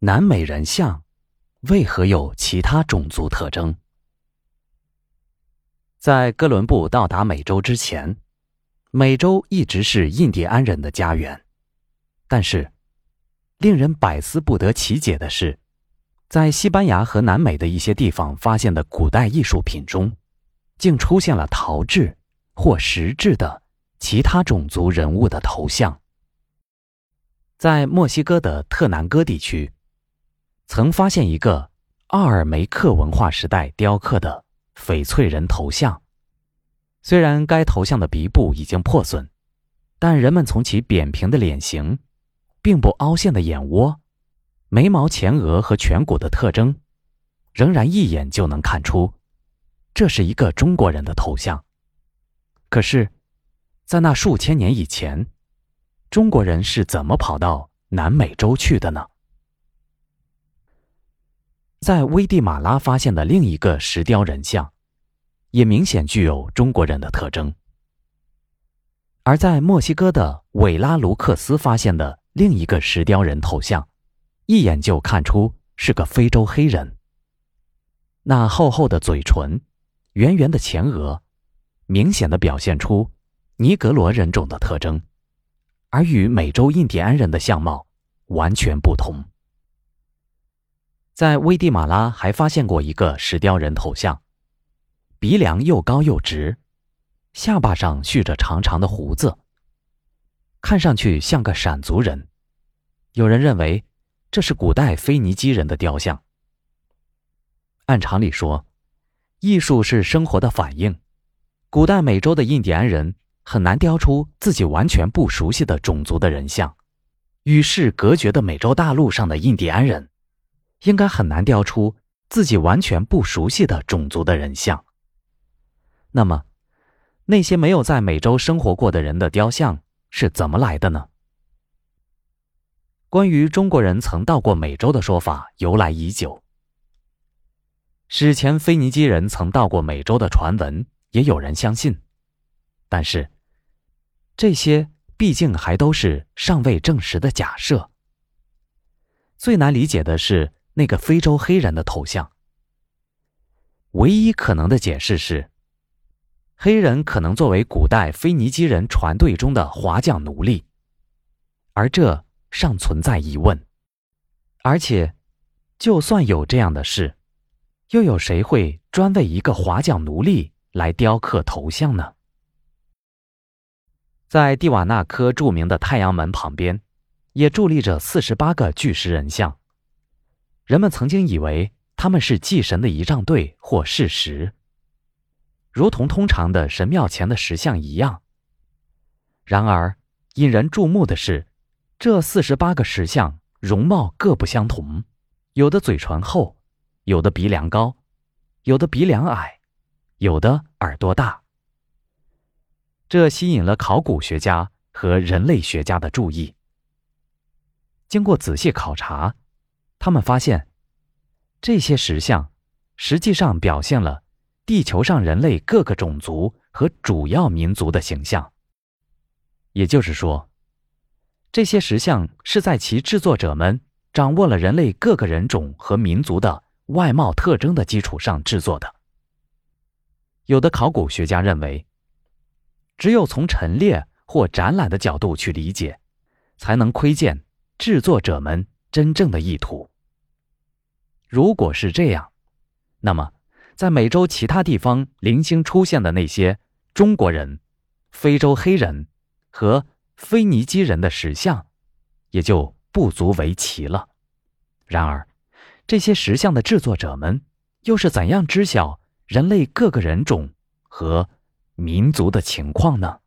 南美人像为何有其他种族特征？在哥伦布到达美洲之前，美洲一直是印第安人的家园。但是，令人百思不得其解的是，在西班牙和南美的一些地方发现的古代艺术品中，竟出现了陶制或石制的其他种族人物的头像。在墨西哥的特南哥地区。曾发现一个奥尔梅克文化时代雕刻的翡翠人头像，虽然该头像的鼻部已经破损，但人们从其扁平的脸型、并不凹陷的眼窝、眉毛、前额和颧骨的特征，仍然一眼就能看出，这是一个中国人的头像。可是，在那数千年以前，中国人是怎么跑到南美洲去的呢？在危地马拉发现的另一个石雕人像，也明显具有中国人的特征；而在墨西哥的韦拉卢克斯发现的另一个石雕人头像，一眼就看出是个非洲黑人。那厚厚的嘴唇，圆圆的前额，明显的表现出尼格罗人种的特征，而与美洲印第安人的相貌完全不同。在危地马拉还发现过一个石雕人头像，鼻梁又高又直，下巴上蓄着长长的胡子，看上去像个闪族人。有人认为这是古代腓尼基人的雕像。按常理说，艺术是生活的反应，古代美洲的印第安人很难雕出自己完全不熟悉的种族的人像，与世隔绝的美洲大陆上的印第安人。应该很难雕出自己完全不熟悉的种族的人像。那么，那些没有在美洲生活过的人的雕像是怎么来的呢？关于中国人曾到过美洲的说法由来已久，史前腓尼基人曾到过美洲的传闻也有人相信，但是这些毕竟还都是尚未证实的假设。最难理解的是。那个非洲黑人的头像，唯一可能的解释是，黑人可能作为古代腓尼基人船队中的划桨奴隶，而这尚存在疑问。而且，就算有这样的事，又有谁会专为一个划桨奴隶来雕刻头像呢？在蒂瓦纳科著名的太阳门旁边，也伫立着四十八个巨石人像。人们曾经以为他们是祭神的仪仗队或事实，如同通常的神庙前的石像一样。然而，引人注目的是，这四十八个石像容貌各不相同，有的嘴唇厚，有的鼻梁高，有的鼻梁矮，有的耳朵大。这吸引了考古学家和人类学家的注意。经过仔细考察。他们发现，这些石像实际上表现了地球上人类各个种族和主要民族的形象。也就是说，这些石像是在其制作者们掌握了人类各个人种和民族的外貌特征的基础上制作的。有的考古学家认为，只有从陈列或展览的角度去理解，才能窥见制作者们。真正的意图。如果是这样，那么在美洲其他地方零星出现的那些中国人、非洲黑人和腓尼基人的石像，也就不足为奇了。然而，这些石像的制作者们又是怎样知晓人类各个人种和民族的情况呢？